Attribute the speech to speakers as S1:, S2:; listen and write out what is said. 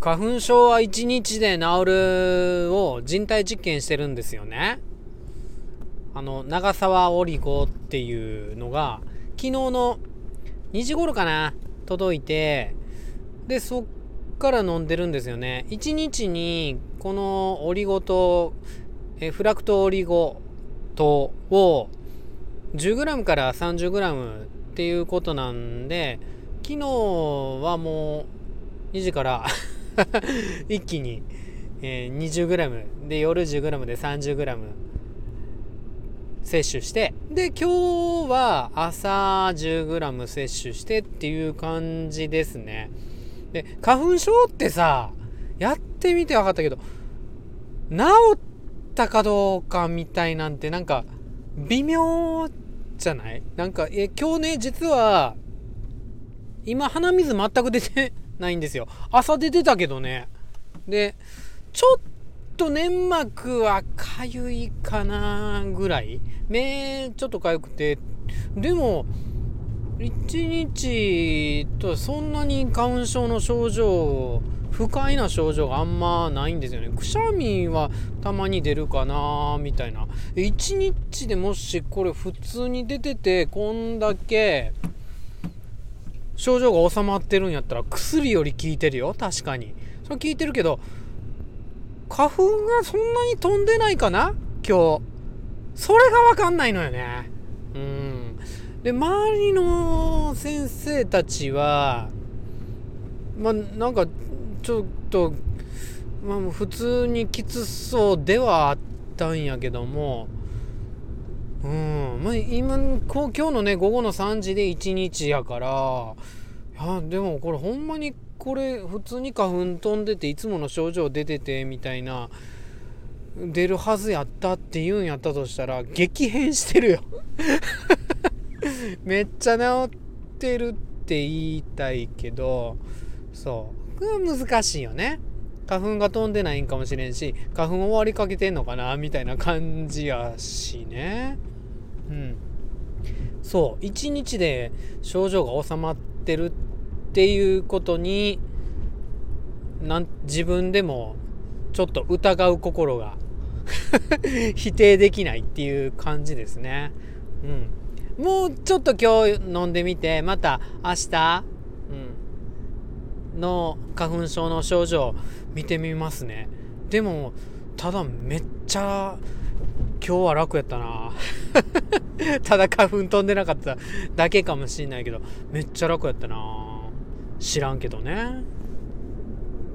S1: 花粉症は1日で治るを人体実験してるんですよね。あの、長沢オリゴっていうのが、昨日の2時頃かな、届いて、で、そっから飲んでるんですよね。1日に、このオリゴ糖、えフラクトオリゴ糖を 10g から 30g っていうことなんで、昨日はもう2時から 一気に、えー、20g で夜 10g で 30g 摂取してで今日は朝 10g 摂取してっていう感じですね。で花粉症ってさやってみて分かったけど治ったかどうかみたいなんてなんか微妙じゃない？なんかえ今日ね実は今鼻水全く出てないんですよ。朝出てたけどね。でちょっと粘膜はかゆいかなぐらい。目ちょっとかゆくて。でも1日とそんなに花粉症の症状不快な症状があんまないんですよね。くしゃみはたまに出るかなみたいな。1日でもしこれ普通に出ててこんだけ症状が収まってるんやったら薬より効いてるよ。確かに。それ効いてるけど花粉がそんなに飛んでないかな？今日。それが分かんないのよね。うん。で周りの先生たちはまあなんかちょっとまあ普通にきつそうではあったんやけどもうん。まあ今こう今日のね午後の3時で1日やからいやでもこれほんまにこれ普通に花粉飛んでていつもの症状出ててみたいな出るはずやったって言うんやったとしたら激変してるよ。めっちゃ治ってるって言いたいけどそう。これは難しいよね。花粉が飛んでないんかもしれんし花粉終わりかけてんのかなみたいな感じやしね。うんそう1日で症状が収まってるっていうことになん自分でもちょっと疑う心が 否定できないっていう感じですね。うん。もうちょっと今日飲んでみて、また明日、うん、の花粉症の症状見てみますね。でも、ただめっちゃ今日は楽やったな。ただ花粉飛んでなかっただけかもしんないけどめっちゃ楽やったな。知らんけどね。